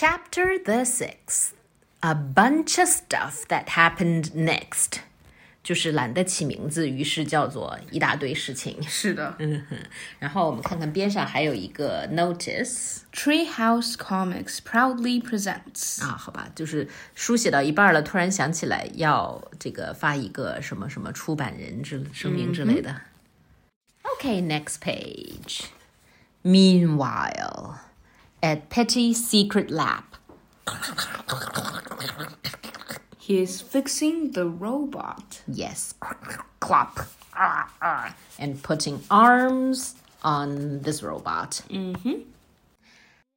Chapter the sixth, a bunch of stuff that happened next. 就是懒得起名字，于是叫做一大堆事情。是的。嗯哼，然后我们看看边上还有一个 notice Treehouse Comics proudly presents 啊，好吧，就是书写到一半了，突然想起来要这个发一个什么什么出版人之声明之类的。Okay, next page. Meanwhile, at Petty's secret lab. He is fixing the robot. Yes, clop, and putting arms on this robot. Mm-hmm.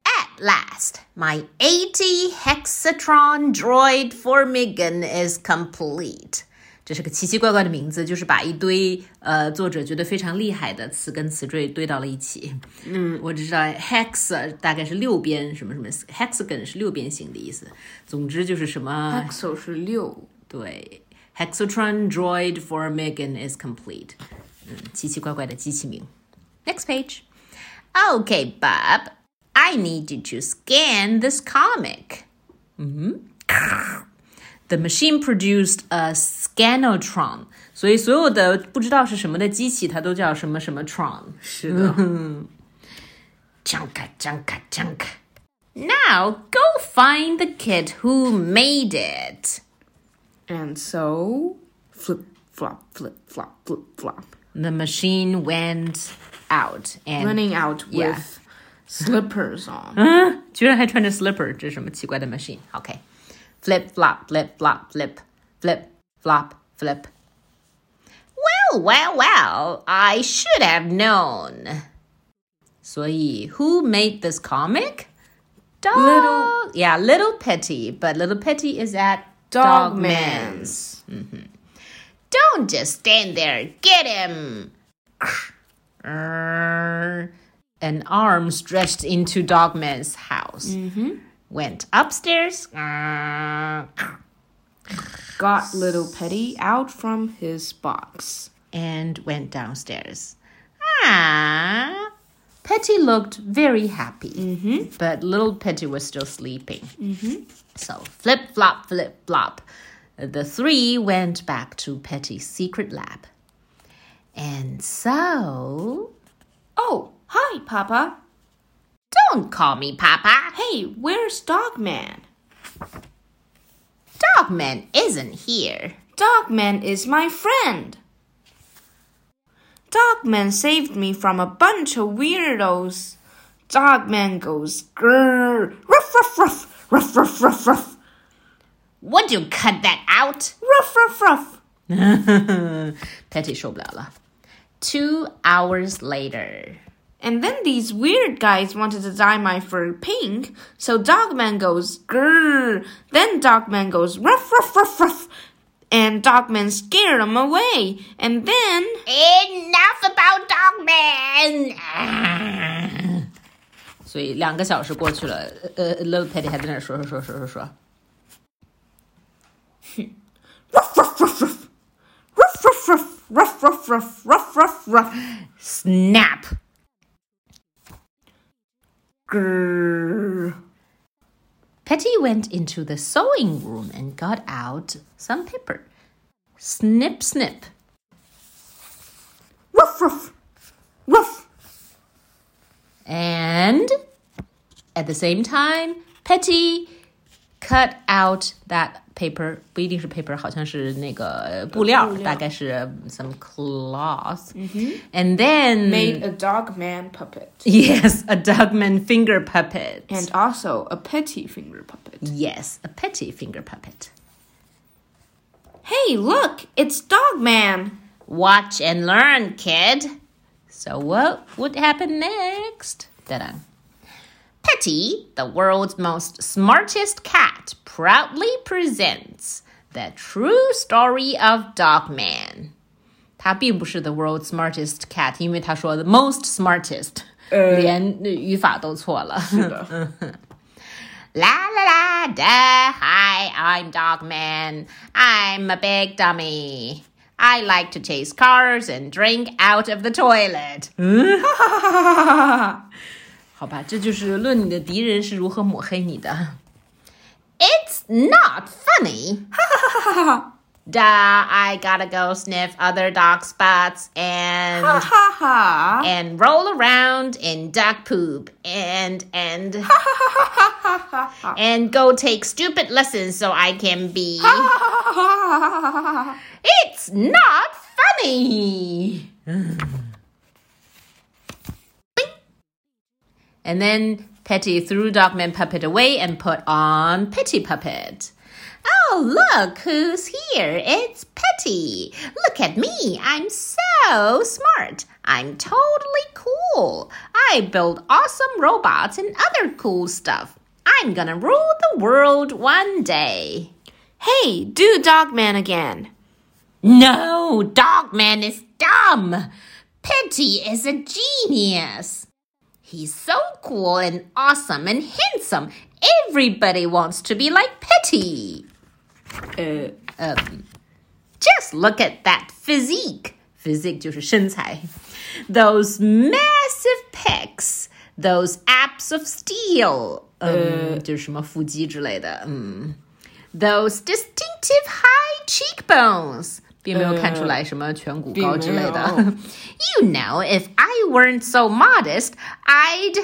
At last, my 80 hexatron droid for Megan is complete. 这是个奇奇怪怪的名字，就是把一堆呃作者觉得非常厉害的词根词缀堆到了一起。嗯，我只知道 hex 大概是六边什么什么，hexagon 是六边形的意思。总之就是什么 Hexo 是六。对，hexatron droid for Megan is complete。嗯，奇奇怪怪的机器名。Next page. Okay, Bob, I need you to scan this comic. Mm hmm. The machine produced a scanotron，所以所有的不知道是什么的机器，它都叫什么什么 tron。是的。Junka, junka, junka. Now go find the kid who made it. And so, flip, flop, flip, flop, flip, flop. The machine went out and Running out with Yeah. slippers on. 嗯，居然还穿着 slipper，这是什么奇怪的 machine？OK。 Flip, flop, flip, flop, flip, flip, flop, flip. Well, well, well, I should have known. 所以, who made this comic? Dog. Little- yeah, Little Petty, but Little Petty is at Dogman's. Dogman's. Mm-hmm. Don't just stand there. Get him. An arm stretched into Dogman's house. Mm-hmm. Went upstairs. Got little Petty out from his box. and went downstairs. Ah, Petty looked very happy, but little Petty was still sleeping. So flip flop, flip flop. The three went back to Petty's secret lab. And so. Oh, hi, Papa. Don't call me Papa. Hey, where's Dogman? Dogman isn't here. Dogman is my friend. Dogman saved me from a bunch of weirdos. Dogman goes grrr, ruff, ruff, ruff, ruff, ruff, ruff, ruff, Would you cut that out? ruff, ruff, ruff. Petty 受不了了. Two hours later. And then these weird guys wanted to dye my fur pink, so Dogman goes grrr. Then Dogman goes ruff, ruff, ruff, ruff. And Dogman scared them away. And then. Enough about Dogman! 所以两个小时过去了，呃，Little Petty 还在那儿说说说说说说。 Ruff, ruff, ruff, ruff. Ruff, ruff, ruff, ruff, ruff, ruff, ruff, ruff, ruff. Snap! Grrr. Petty went into the sewing room and got out some paper. Snip, snip. Ruff, ruff. Ruff. And at the same time, Petty cut out that paper. 不一定是 paper，好像是那个布料，布料。大概是 some cloth. And then Made a Dogman puppet. yes, a Dogman finger puppet. And also a petty finger puppet. yes, a Petty finger puppet. Hey, look! It's Dogman! Watch and learn, kid. So what would happen next? Ta-da. Petty, the world's most smartest cat, proudly presents the true story of Dogman. 他并不是 the world's smartest cat，因为他说 the most smartest，、连语法都错了。La la la da, hi, I'm Dogman. I'm a big dummy. I like to chase cars and drink out of the toilet. 好吧，这就是论你的敌人是如何抹黑你的。It's not funny. Duh, I gotta go sniff other dog spots and Ha ha ha. and roll around in duck poop and and and go take stupid lessons so I can be It's not funny. and then Petty threw Dogman Puppet away and put on Petty Puppet. Oh, look who's here. It's Petty. Look at me. I'm so smart. I'm totally cool. I build awesome robots and other cool stuff. I'm gonna rule the world one day. Hey, do Dogman again. No, Dogman is dumb. Petty is a genius. He's so cool and awesome and handsome. Everybody wants to be like Petty. Uh, Um, just look at that physique. Physique 就是身材. Those massive pecs. Those abs of steel. Um, 就是什么腹肌之类的. Um, those distinctive high cheekbones. 并没有看出来什么颧骨高之类的。并没有。 you know, if I weren't so modest, I'd.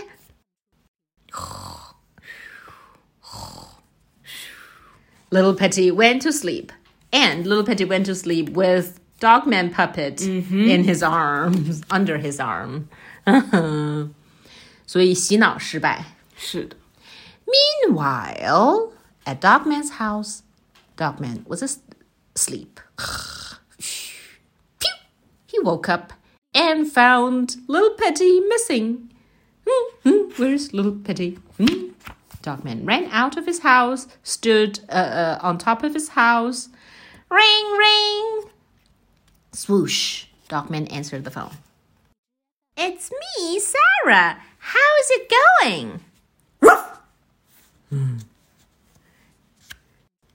Little Petty went to sleep, and Little Petty went to sleep with Dogman Puppet in his arms, under his arm. 所以洗脑失败。是的。 Meanwhile, at Dogman's house, Dogman was as- asleep. Phew! He woke up and found Little Petty missing. Hmm, hmm, Where's Little Petty? Hmm. Dogman ran out of his house, stood uh, uh, on top of his house. Ring, ring. Swoosh. Dogman answered the phone. It's me, Sarah. How is it going?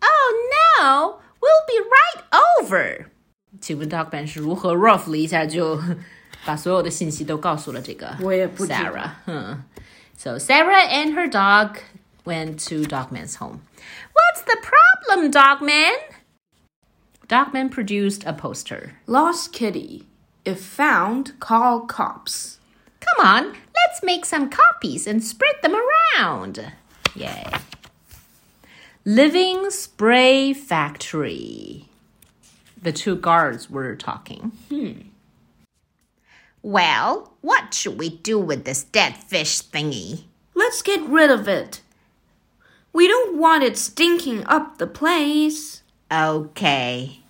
Oh no, we'll be right over. 请问 Dogman 是如何 rough 了一下就把所有的信息都告诉了这个我也不知道 Sarah？嗯，So Sarah and her dog went to Dogman's home. What's the problem, Dogman? Dogman produced a poster. Lost kitty. If found, call cops. Come on, let's make some copies and spread them around. Yay. Living Spray Factory. The two guards were talking. Hmm. Well, what should we do with this dead fish thingy? Let's get rid of it. We don't want it stinking up the place. Okay.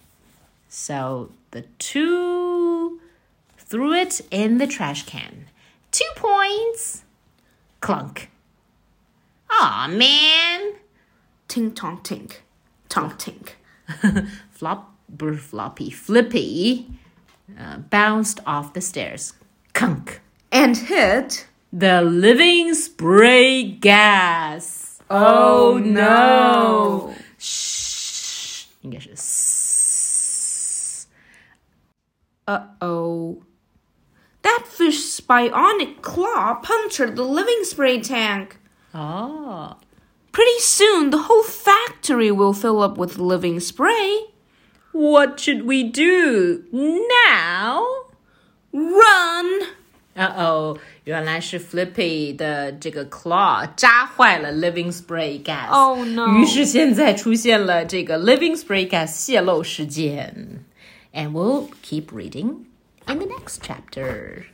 So the two threw it in the trash can. Two points. Clunk. Aw, man Tink tonk tink. Tonk tink. Flop, brr, floppy, flippy uh, bounced off the stairs. Kunk. And hit. The living spray gas. Oh, no. Shh. 应该是 s. Uh oh. That fish's bionic claw punctured the living spray tank. Oh. Pretty soon, the whole factory will fill up with living spray. What should we do now? Run! Uh oh，原来是 Flippy 的这个 claw 扎坏了 living spray gas。 Oh, no. 于是现在出现了这个 living spray gas 泄漏事件。And we'll keep reading in the next chapter.